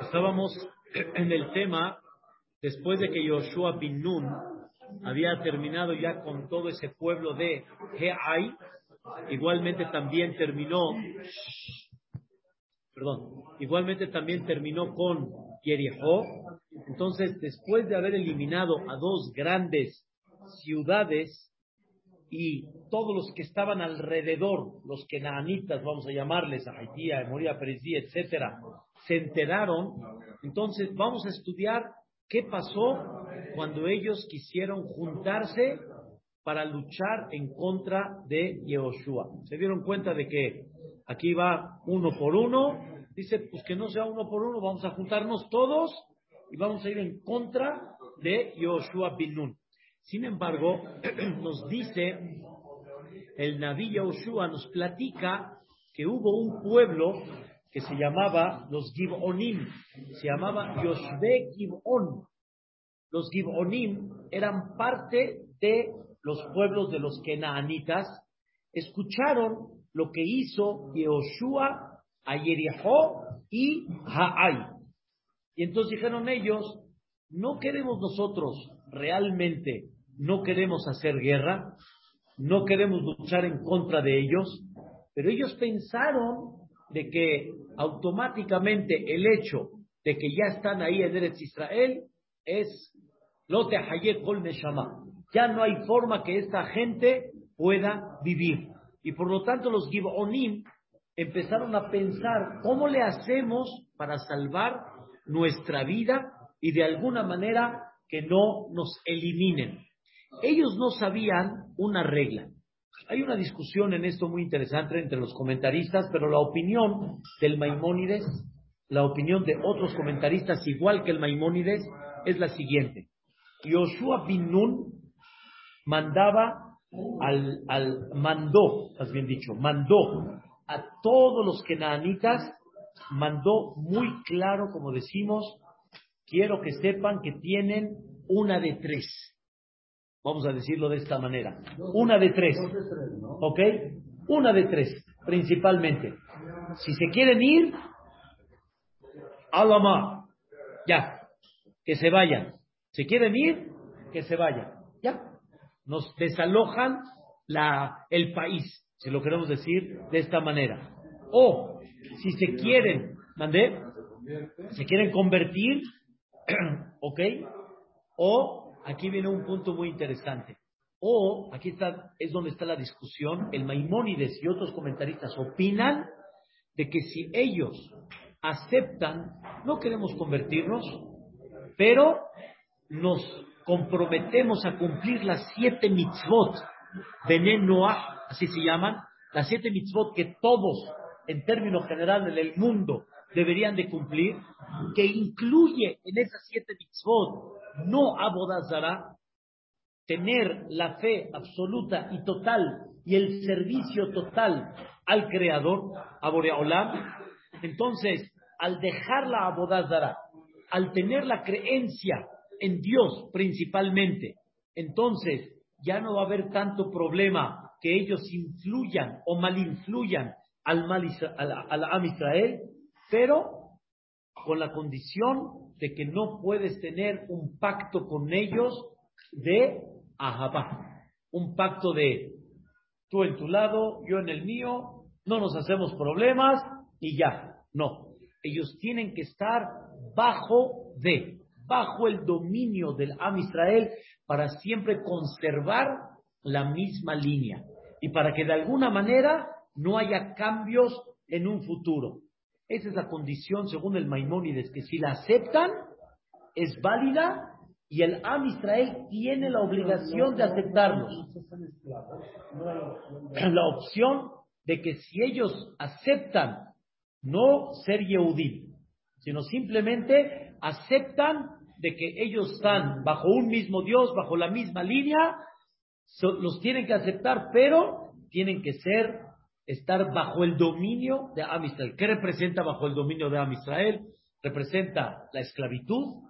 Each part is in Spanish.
Estábamos en el tema, después de que Yoshua bin Nun había terminado ya con todo ese pueblo de Heai, igualmente también terminó, perdón, igualmente también terminó con Jericó. Entonces, después de haber eliminado a dos grandes ciudades, y todos los que estaban alrededor, los kenanitas, vamos a llamarles, a Haití, a Moria Perizí, etcétera, se enteraron. Entonces, vamos a estudiar qué pasó cuando ellos quisieron juntarse para luchar en contra de Yehoshua. Se dieron cuenta de que aquí va uno por uno. Dice, pues que no sea uno por uno, vamos a juntarnos todos y vamos a ir en contra de Yehoshua bin Nun. Sin embargo, nos dice el Naví Yahushua, nos platica que hubo un pueblo que se llamaba los Gibonim, se llamaba Yoshbe Gibon. Los Gibonim eran parte de los pueblos de los Kenaanitas, escucharon lo que hizo Yehoshua a Jericó y Haai. Y entonces dijeron ellos, no queremos nosotros realmente no queremos hacer guerra, no queremos luchar en contra de ellos, pero ellos pensaron de que automáticamente el hecho de que ya están ahí en Eretz Israel es lo kol neshama. Ya no hay forma que esta gente pueda vivir. Y por lo tanto los Gibonim empezaron a pensar cómo le hacemos para salvar nuestra vida y de alguna manera que no nos eliminen. Ellos no sabían una regla. Hay una discusión en esto muy interesante entre los comentaristas, pero la opinión del Maimónides, la opinión de otros comentaristas igual que el Maimónides, es la siguiente. Yoshua bin Nun mandaba al, al mandó, has bien dicho, mandó a todos los kenanitas, mandó muy claro, como decimos, quiero que sepan que tienen una de tres. Vamos a decirlo de esta manera. Una de tres. ¿Ok? Una de tres, principalmente. Si se quieren ir, alama. Ya. Que se vayan. Si quieren ir, que se vayan. Ya. Nos desalojan la, el país, si lo queremos decir de esta manera. O, si se quieren, mandé, se quieren convertir, ¿ok? O aquí viene un punto muy interesante. O, aquí está, es donde está la discusión, el Maimónides y otros comentaristas opinan de que si ellos aceptan, no queremos convertirnos, pero nos comprometemos a cumplir las siete mitzvot, Benen Noah, así se llaman, las siete mitzvot que todos, en términos generales del mundo, deberían de cumplir, que incluye en esas siete mitzvot no abodazara, tener la fe absoluta y total y el servicio total al Creador, a Boreolam, entonces, al dejar la abodazara, al tener la creencia en Dios principalmente, entonces ya no va a haber tanto problema que ellos influyan o malinfluyan al, mal, al, al Am Israel, pero con la condición de que no puedes tener un pacto con ellos de ahabá, un pacto de tú en tu lado, yo en el mío, no nos hacemos problemas y ya. No, ellos tienen que estar bajo de, bajo el dominio del Am Israel para siempre conservar la misma línea y para que de alguna manera no haya cambios en un futuro. Esa es la condición, según el Maimónides, que si la aceptan, es válida y el Am Israel tiene la obligación de aceptarlos. La opción de que si ellos aceptan no ser Yehudí, sino simplemente aceptan de que ellos están bajo un mismo Dios, bajo la misma línea, los tienen que aceptar, pero tienen que ser estar bajo el dominio de Am ¿Qué representa bajo el dominio de Am Representa la esclavitud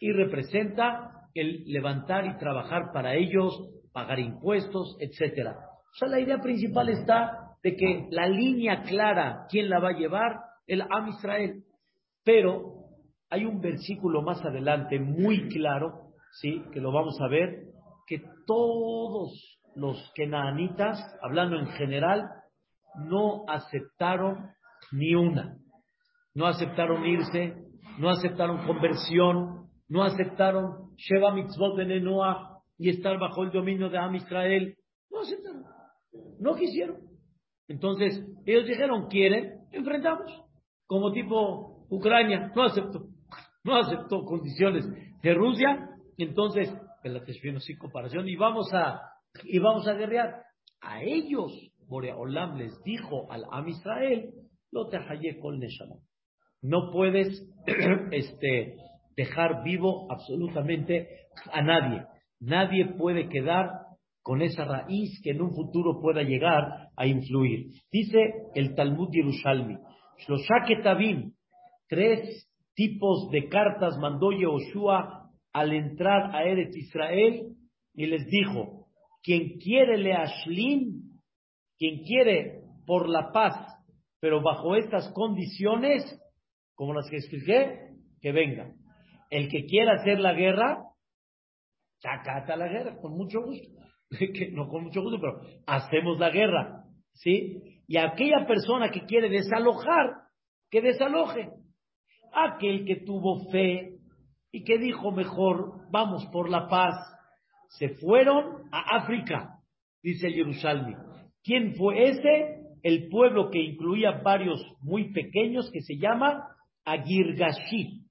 y representa el levantar y trabajar para ellos, pagar impuestos, etcétera. O sea, la idea principal está de que la línea clara, ¿quién la va a llevar? El Am Pero hay un versículo más adelante muy claro, ¿sí? Que lo vamos a ver, que todos los kenaanitas, hablando en general, no aceptaron ni una. No aceptaron irse, no aceptaron conversión, no aceptaron Sheva Mitzvot de Noah y estar bajo el dominio de Am Israel. No aceptaron. No quisieron. Entonces, ellos dijeron, quieren, enfrentamos. Como tipo Ucrania, no aceptó. No aceptó condiciones de Rusia. Entonces, el sin comparación, y vamos a, y vamos a guerrear. A ellos, Boreolam les dijo al Am Israel, lo te con Neshama. No puedes este, dejar vivo absolutamente a nadie. Nadie puede quedar con esa raíz que en un futuro pueda llegar a influir. Dice el Talmud Yerushalmi, Tabim, tres tipos de cartas mandó Yehoshua al entrar a Eretz Israel y les dijo, quien quiere le ashlim, quien quiere por la paz, pero bajo estas condiciones, como las que expliqué, que venga. El que quiera hacer la guerra, sacata la guerra, con mucho gusto. no con mucho gusto, pero hacemos la guerra. ¿Sí? Y aquella persona que quiere desalojar, que desaloje. Aquel que tuvo fe y que dijo mejor, vamos por la paz, se fueron a África, dice Jerusalén. ¿Quién fue ese? El pueblo que incluía varios muy pequeños que se llama Agirgashi.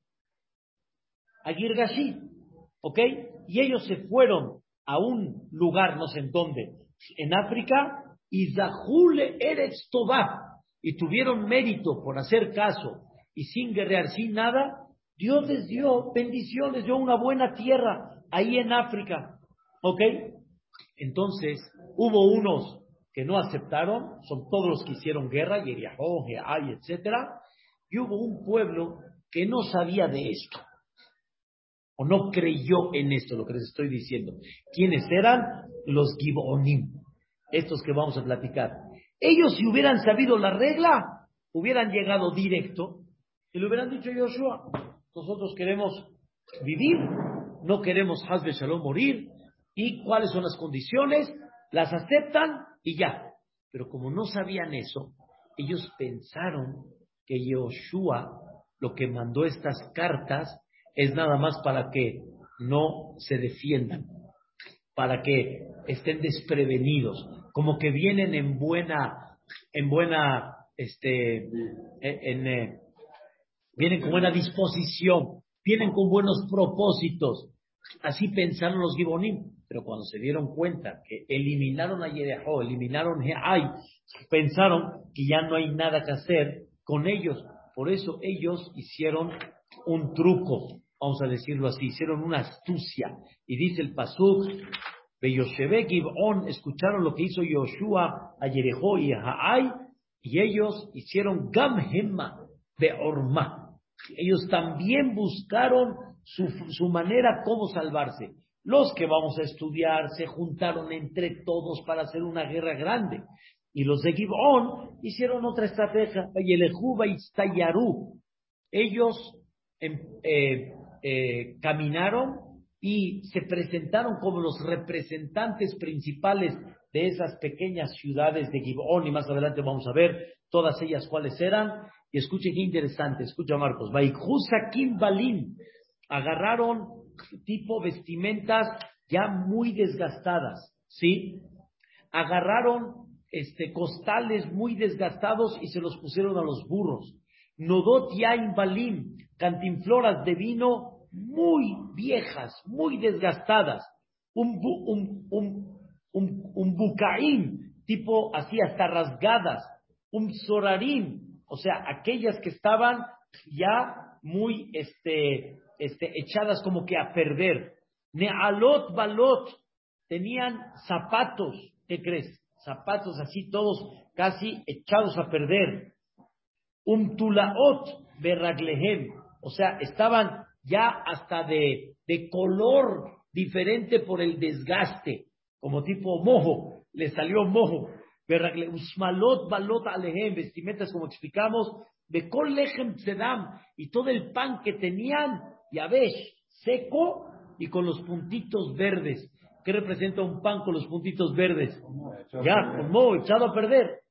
Agirgashi, ¿ok? Y ellos se fueron a un lugar, no sé en dónde, en África, y Zahule Eretz y tuvieron mérito por hacer caso y sin guerrear, sin nada, Dios les dio bendiciones, dio una buena tierra ahí en África. ¿Ok? Entonces, hubo unos que no aceptaron, son todos los que hicieron guerra, Yeriahó, Geay, etc. Y hubo un pueblo que no sabía de esto, o no creyó en esto, lo que les estoy diciendo. ¿Quiénes eran? Los Gibonim, estos que vamos a platicar. Ellos, si hubieran sabido la regla, hubieran llegado directo y le hubieran dicho a Joshua, nosotros queremos vivir, no queremos Hazbe Shalom morir, y cuáles son las condiciones, las aceptan y ya. Pero como no sabían eso, ellos pensaron que Yoshua lo que mandó estas cartas es nada más para que no se defiendan, para que estén desprevenidos, como que vienen en buena, en buena, este, en, eh, vienen con buena disposición, vienen con buenos propósitos. Así pensaron los Gibonim. Pero cuando se dieron cuenta que eliminaron a Yerejo, eliminaron Ay, pensaron que ya no hay nada que hacer con ellos. Por eso ellos hicieron un truco, vamos a decirlo así, hicieron una astucia. Y dice el Pasuk, Beyoshebe Gibon, escucharon lo que hizo Yoshua a Yerejo y a Ay, y ellos hicieron Gamhema de Orma. Ellos también buscaron su, su manera cómo salvarse. Los que vamos a estudiar se juntaron entre todos para hacer una guerra grande. Y los de Gibón hicieron otra estrategia. Ellos em, eh, eh, caminaron y se presentaron como los representantes principales de esas pequeñas ciudades de Gibón. Y más adelante vamos a ver todas ellas cuáles eran. Y escuchen qué interesante, escucha Marcos. Kim Balim agarraron tipo vestimentas ya muy desgastadas, ¿sí? Agarraron este costales muy desgastados y se los pusieron a los burros. Nodot Yain Balim, cantinfloras de vino muy viejas, muy desgastadas. Un, un, un, un, bucaín, tipo así hasta rasgadas. Un sorarín, o sea, aquellas que estaban ya muy este, este, echadas como que a perder. Nealot balot, tenían zapatos, ¿qué crees? Zapatos así todos casi echados a perder. Un tulaot berraglehem, o sea, estaban ya hasta de, de color diferente por el desgaste, como tipo mojo, le salió mojo. Usmalot balot alehem, vestimentas como explicamos, Becol Lejem Tzedam, y todo el pan que tenían, ya ves, seco y con los puntitos verdes. ¿Qué representa un pan con los puntitos verdes? Ya, como echado a perder.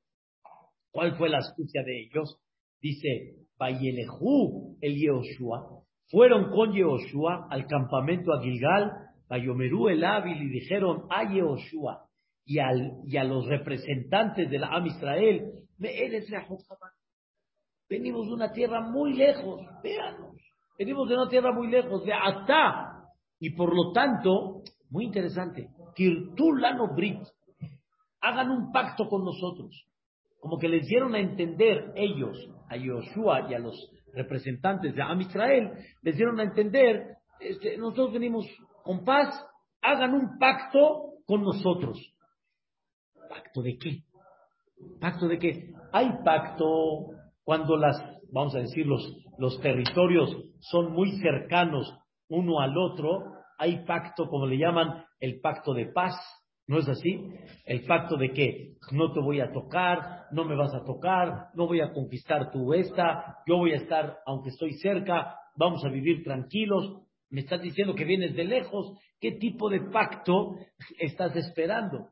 ¿Cuál fue la astucia de ellos? Dice, Bayelehu el Yehoshua, fueron con Yehoshua al campamento a Gilgal, Bayomerú el Ávil y dijeron a Yehoshua y, al, y a los representantes de la Am Israel, venimos de una tierra muy lejos, véanos, venimos de una tierra muy lejos, de Atá, y por lo tanto, muy interesante, Kirtulano Brit, hagan un pacto con nosotros como que les dieron a entender ellos, a Yoshua y a los representantes de Am Israel, les dieron a entender, este, nosotros venimos con paz, hagan un pacto con nosotros. ¿Pacto de qué? ¿Pacto de qué? Hay pacto cuando las, vamos a decir, los, los territorios son muy cercanos uno al otro, hay pacto, como le llaman, el pacto de paz, ¿No es así? El pacto de que no te voy a tocar, no me vas a tocar, no voy a conquistar tu esta, yo voy a estar, aunque estoy cerca, vamos a vivir tranquilos. Me estás diciendo que vienes de lejos. ¿Qué tipo de pacto estás esperando?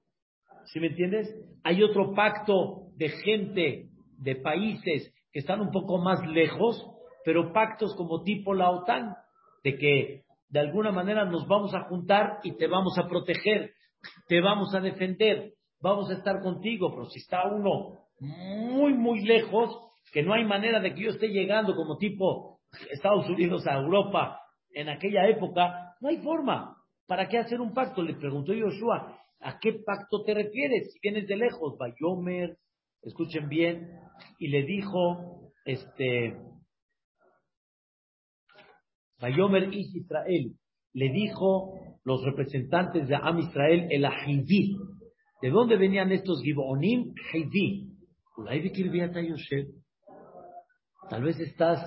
¿Sí me entiendes? Hay otro pacto de gente, de países están un poco más lejos, pero pactos como tipo la OTAN, de que de alguna manera nos vamos a juntar y te vamos a proteger te vamos a defender, vamos a estar contigo, pero si está uno muy, muy lejos, que no hay manera de que yo esté llegando como tipo Estados Unidos a Europa en aquella época, no hay forma. ¿Para qué hacer un pacto? Le preguntó Joshua, ¿a qué pacto te refieres? Si vienes de lejos, Bayomer, escuchen bien, y le dijo, este, Bayomer Israel, le dijo los representantes de Am Israel, el Ahidí. ¿De dónde venían estos Gibonim? Haidí. Tal vez estás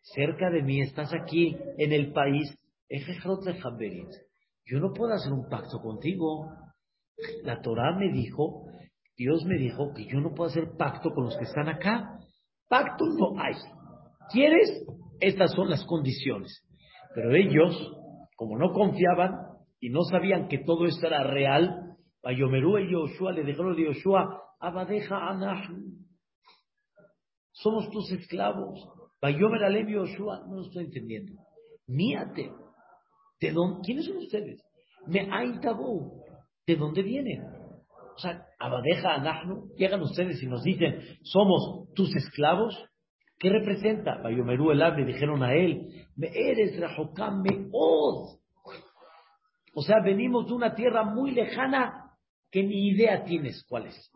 cerca de mí, estás aquí en el país. Yo no puedo hacer un pacto contigo. La Torah me dijo, Dios me dijo que yo no puedo hacer pacto con los que están acá. Pacto no hay. ¿Quieres? Estas son las condiciones. Pero ellos, como no confiaban, y no sabían que todo esto era real, a y Yoshua le dijeron a Yoshua, Abadeja Anahnu, somos tus esclavos. Yomer Alem Yoshua, no lo estoy entendiendo. Míate. ¿De dónde? ¿Quiénes son ustedes? Me Aitabu. ¿De dónde vienen? O sea, Abadeja Anahnu, llegan ustedes y nos dicen, somos tus esclavos. ¿Qué representa? Bayomerú el le dijeron a él, me eres Rahokam Meod. O sea, venimos de una tierra muy lejana que ni idea tienes cuál es.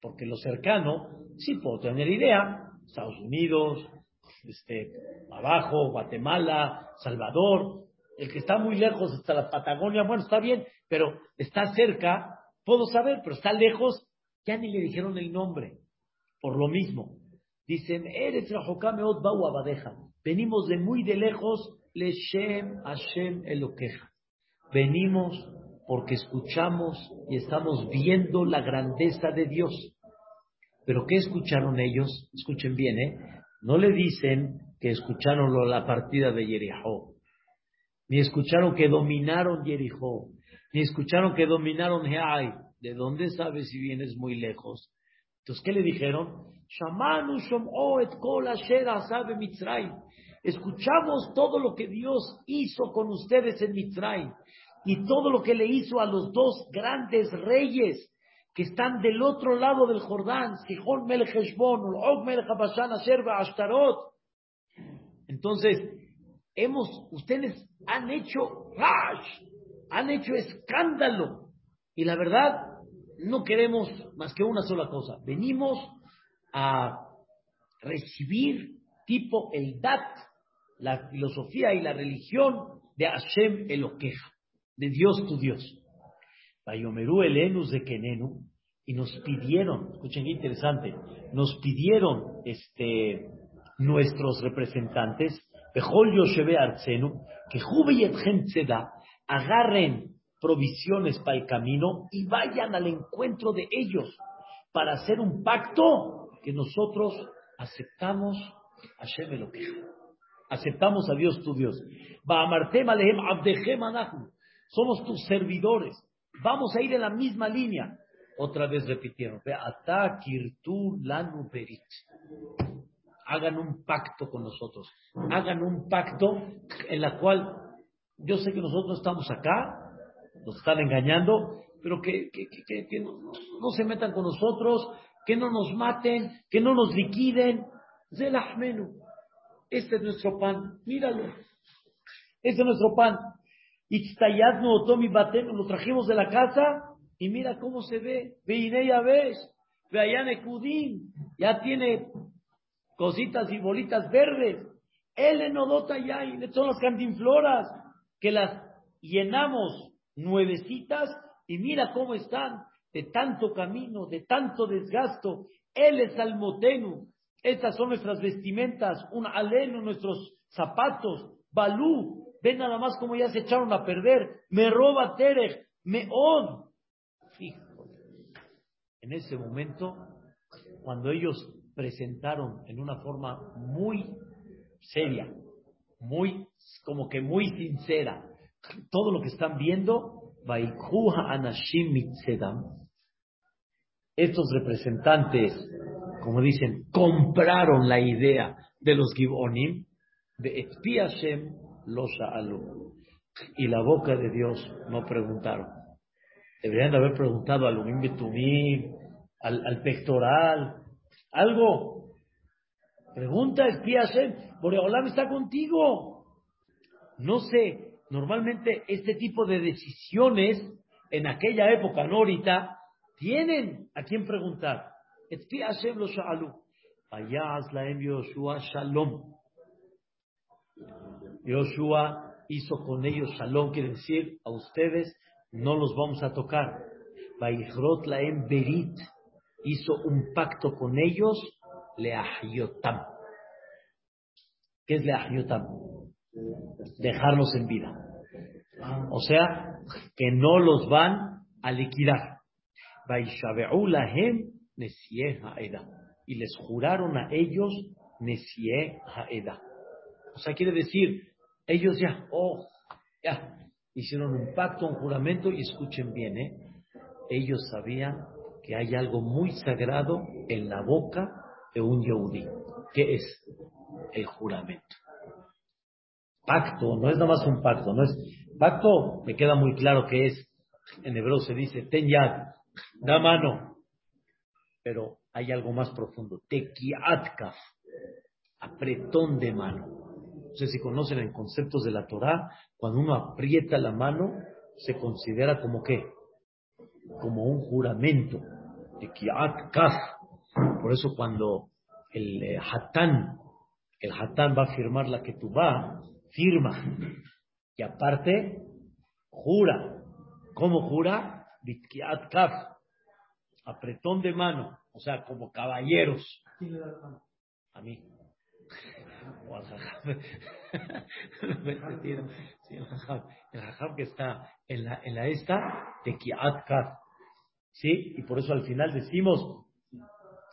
Porque lo cercano, sí puedo tener idea. Estados Unidos, este, abajo, Guatemala, Salvador. El que está muy lejos hasta la Patagonia, bueno, está bien, pero está cerca, puedo saber, pero está lejos, ya ni le dijeron el nombre. Por lo mismo, dicen, eres Bau Abadeja. Venimos de muy de lejos, Leshem Hashem Eloqueja. Venimos porque escuchamos y estamos viendo la grandeza de Dios. Pero ¿qué escucharon ellos? Escuchen bien, ¿eh? No le dicen que escucharon la partida de Jericó, ni escucharon que dominaron Jericó, ni escucharon que dominaron Heay. ¿De dónde sabes si vienes muy lejos? Entonces, ¿qué le dijeron? Escuchamos todo lo que Dios hizo con ustedes en Mitzrayim y todo lo que le hizo a los dos grandes reyes que están del otro lado del Jordán, Sihon Melech Heshbon, Melech Asher Ashtarot. Entonces, hemos, ustedes han hecho rash, han hecho escándalo. Y la verdad, no queremos más que una sola cosa. Venimos a recibir tipo el Dat, la filosofía y la religión de Hashem Eloqueja de Dios tu Dios. Bayomerú Elenus de Kenenu, y nos pidieron, escuchen qué interesante, nos pidieron este, nuestros representantes, Bejol Yoshebe Artsenu, que Jube da agarren provisiones para el camino y vayan al encuentro de ellos para hacer un pacto que nosotros aceptamos a lo Aceptamos a Dios tu Dios. Somos tus servidores. Vamos a ir en la misma línea. Otra vez repitieron. Hagan un pacto con nosotros. Hagan un pacto en la cual yo sé que nosotros estamos acá, nos están engañando, pero que, no, se metan con nosotros, que no nos maten, que no nos liquiden. Este es nuestro pan, míralo. Este es nuestro pan. Itztayadnu otomi batenu, lo trajimos de la casa y mira cómo se ve. Veine ya ves. Veayane Kudin, ya tiene cositas y bolitas verdes. El enodota ya, son las cantinfloras que las llenamos nuevecitas y mira cómo están de tanto camino, de tanto desgasto. Él es almotenu. Estas son nuestras vestimentas, un aleno, nuestros zapatos, balú. Ven nada más cómo ya se echaron a perder. Me roba Terech, me od. En ese momento, cuando ellos presentaron en una forma muy seria, muy, como que muy sincera, todo lo que están viendo, estos representantes, como dicen, compraron la idea de los Gibonim, de Etpiashem los Y la boca de Dios no preguntaron. Deberían de haber preguntado al Umim Betumim, al, al pectoral, algo. Pregunta Etpiashem, Boreolam está contigo. No sé, normalmente este tipo de decisiones en aquella época, no ahorita, tienen a quién preguntar. Yoshua Shalom. Yoshua hizo con ellos Shalom, quiere decir, a ustedes no los vamos a tocar. Vaichrot Laem Berit hizo un pacto con ellos, Leahyotam. ¿Qué es Leahyotam? Dejarlos en vida. O sea, que no los van a liquidar. Y les juraron a ellos O sea, quiere decir, ellos ya, oh, ya, hicieron un pacto, un juramento, y escuchen bien, ¿eh? Ellos sabían que hay algo muy sagrado en la boca de un yehudí, que es el juramento. Pacto, no es nada más un pacto, no es Pacto, me queda muy claro que es, en hebreo se dice, ten yad, da mano. Pero hay algo más profundo, tekiatkaf, apretón de mano. No sé si conocen en conceptos de la Torah, cuando uno aprieta la mano, se considera como qué? Como un juramento. Tekiatkaf. Por eso cuando el eh, hatán, el hatán va a firmar la que tú va, firma y aparte, jura. ¿Cómo jura? Bitkiat kaf. Apretón de mano. O sea, como caballeros. A mí. O al el jajam que está en la, en la esta, de kaf. ¿Sí? Y por eso al final decimos,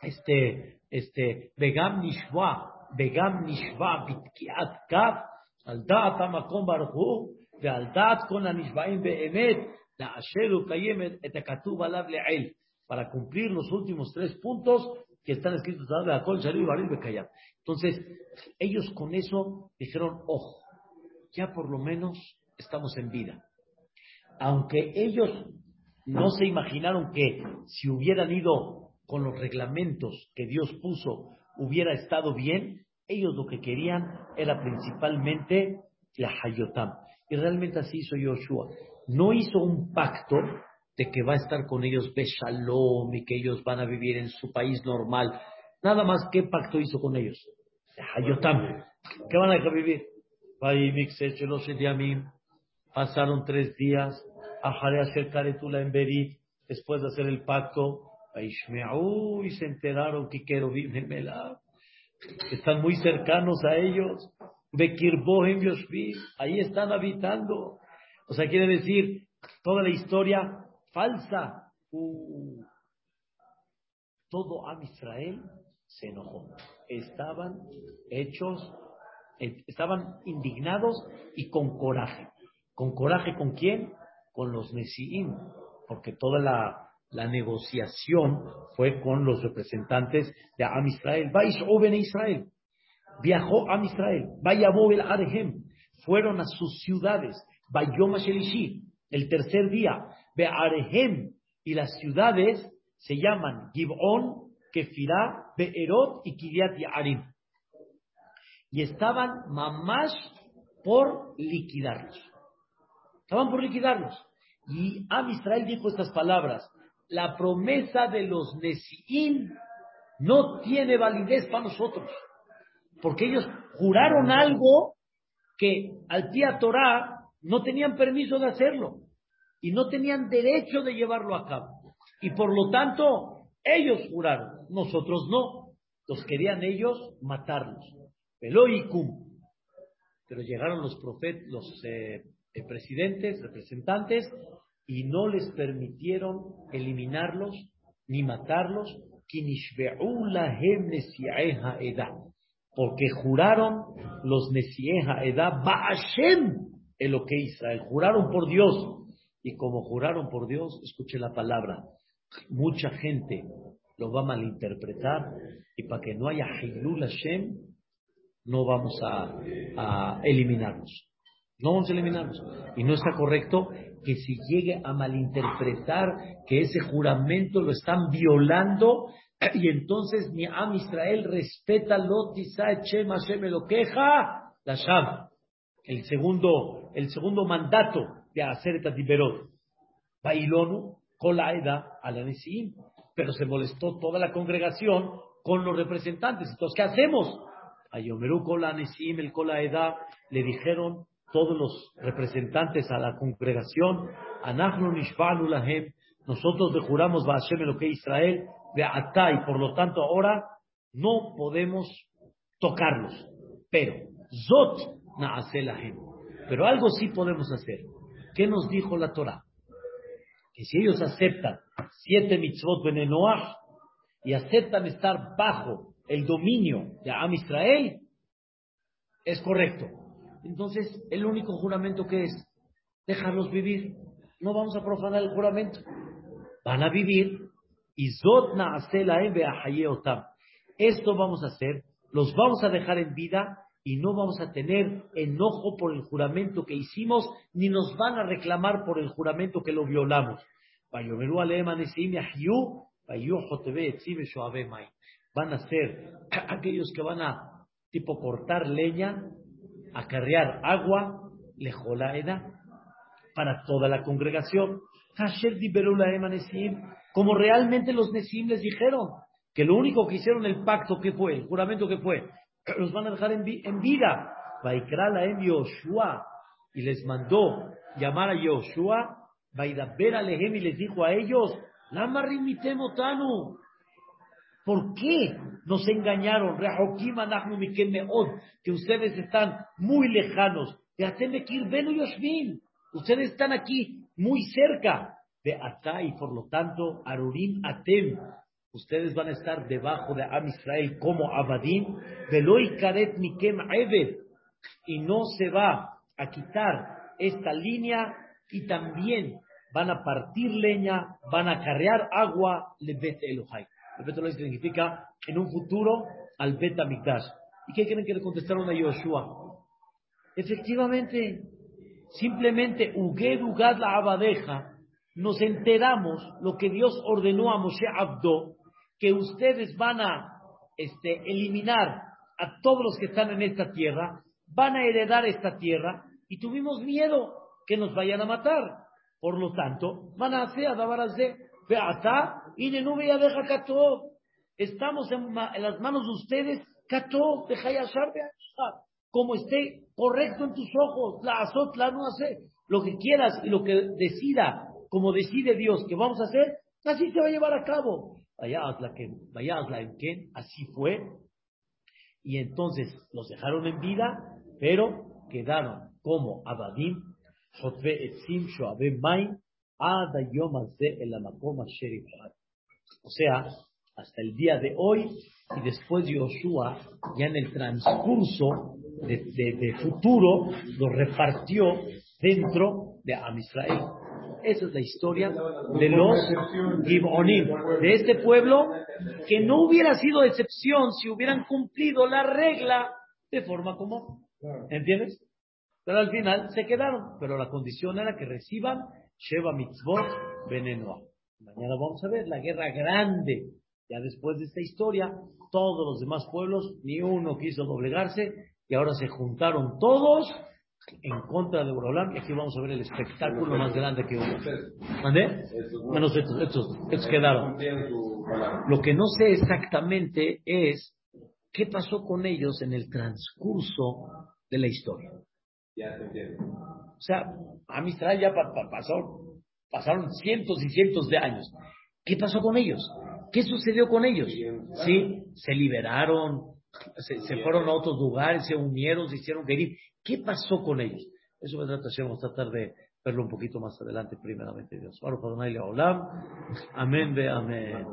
este, este, Begam Nishwa, Begam Nishwa, Bitkiat Kaf, al דעת המקום ברוך הוא ועל דעת כל הנשבעים באמת לאשר וקיימת את הכתוב עליו לעיל para cumplir los últimos tres puntos que están escritos en la Col Sharir Baril Bekayat. Entonces, ellos con eso dijeron, ojo, ya por lo menos estamos en vida. Aunque ellos no se imaginaron que si hubieran ido con los reglamentos que Dios puso, hubiera estado bien, ellos lo que querían era principalmente la Hayotam. Y realmente así hizo Yoshua. No hizo un pacto de que va a estar con ellos Beshalom y que ellos van a vivir en su país normal. Nada más, ¿qué pacto hizo con ellos? Hayotam. ¿Qué van a dejar vivir? Pasaron tres días. Después de hacer el pacto. Y se enteraron que quiero vivir están muy cercanos a ellos. Bekirbohem Yoshvi, ahí están habitando. O sea, quiere decir, toda la historia falsa. Uh. todo Am Israel se enojó. estaban hechos, eh, estaban indignados y con coraje. ¿Con coraje con quién? Con los Nesiim, porque toda la, la negociación fue con los representantes de Am Israel. Vais Oben Israel. Viajó a Israel. Vaya el Arehem. Fueron a sus ciudades. Bayoma Shelishi. El tercer día. Ve Arehem. Y las ciudades se llaman Gibón, Kefirá, Be'erot y Kiriat Yarim. Y estaban mamás por liquidarlos. Estaban por liquidarlos. Y Am Israel dijo estas palabras la promesa de los Nesiín no tiene validez para nosotros. Porque ellos juraron algo que al tía Torah no tenían permiso de hacerlo y no tenían derecho de llevarlo a cabo. Y por lo tanto, ellos juraron, nosotros no. Los querían ellos matarlos. Pero llegaron los profetas, los eh, presidentes, representantes, y no les permitieron eliminarlos ni matarlos, porque juraron los Nesieja Edad, Ba'ashem, que Israel, juraron por Dios. Y como juraron por Dios, escuche la palabra, mucha gente lo va a malinterpretar y para que no haya Hilul Hashem, no vamos a, a eliminarlos. No vamos a eliminarlos. Y no está correcto que se llegue a malinterpretar que ese juramento lo están violando y entonces ni Am Israel respeta lo me lo queja la Sham. El segundo, el segundo mandato de hacer Tatiberot. Bailonu, con la Pero se molestó toda la congregación con los representantes. Entonces, ¿qué hacemos? A Yomeru con el con la edad, le dijeron todos los representantes a la congregación, nosotros le juramos Hashem lo que Israel, de Atá, y por lo tanto ahora no podemos tocarlos. Pero, Zot. Pero algo sí podemos hacer. ¿Qué nos dijo la Torah? Que si ellos aceptan siete mitzvot benenoach y aceptan estar bajo el dominio de Am Israel, es correcto. Entonces, el único juramento que es dejarlos vivir. No vamos a profanar el juramento. Van a vivir. Esto vamos a hacer. Los vamos a dejar en vida y no vamos a tener enojo por el juramento que hicimos, ni nos van a reclamar por el juramento que lo violamos. Van a ser aquellos que van a tipo cortar leña acarrear agua, lejolaeda, para toda la congregación. Como realmente los Nesim les dijeron, que lo único que hicieron el pacto que fue, el juramento que fue, los van a dejar en, vida. en Yoshua y les mandó llamar a Yoshua, ver a Lehem y les dijo a ellos, ¿Por qué nos engañaron? Que ustedes están muy lejanos. Ustedes están aquí muy cerca de Atá y por lo tanto Arurim Atem. Ustedes van a estar debajo de Am Israel como Abadim. Veloy Karet Mikem Eved. Y no se va a quitar esta línea y también van a partir leña, van a carrear agua, Lebet Elohai. El Bet significa en un futuro al Bet Amikdash. ¿Y qué quieren que le contestaron a Yoshua? Efectivamente, simplemente Uged Ugad la Abadeja, nos enteramos lo que Dios ordenó a Moshe Abdo, que ustedes van a este, eliminar a todos los que están en esta tierra, van a heredar esta tierra, y tuvimos miedo que nos vayan a matar. Por lo tanto, van a hacer a Estamos en, las manos de ustedes, deja como esté correcto en tus ojos, la azot, la no hace, lo que quieras y lo que decida, como decide Dios que vamos a hacer, así se va a llevar a cabo. Así fue. Y entonces los dejaron en vida, pero quedaron como Abadim, Shotve Etzim, o sea, hasta el día de hoy y después Yoshua, ya en el transcurso de, futuro, lo repartió dentro de Am Israel. Esa es la historia de los Gibonim, de este pueblo que no hubiera sido excepción si hubieran cumplido la regla de forma común. ¿Entiendes? Pero al final se quedaron. Pero la condición era que reciban Sheva Mitzvot Venenoa. Mañana vamos a ver la guerra grande. Ya después de esta historia, todos los demás pueblos, ni uno quiso doblegarse, y ahora se juntaron todos en contra de Borolam, y aquí vamos a ver el espectáculo más grande que hubo. ¿Mandé? Bueno, estos, estos, estos quedaron. Lo que no sé exactamente es qué pasó con ellos en el transcurso de la historia. Ya. O sea, Amistad ya pasó, pasaron cientos y cientos de años. ¿Qué pasó con ellos? ¿Qué sucedió con ellos? Sí, se liberaron, se, fueron a otros lugares, se unieron, se hicieron querir. ¿Qué pasó con ellos? Eso me trata, vamos a tratar de verlo un poquito más adelante, primeramente Dios. Amén, ve amén.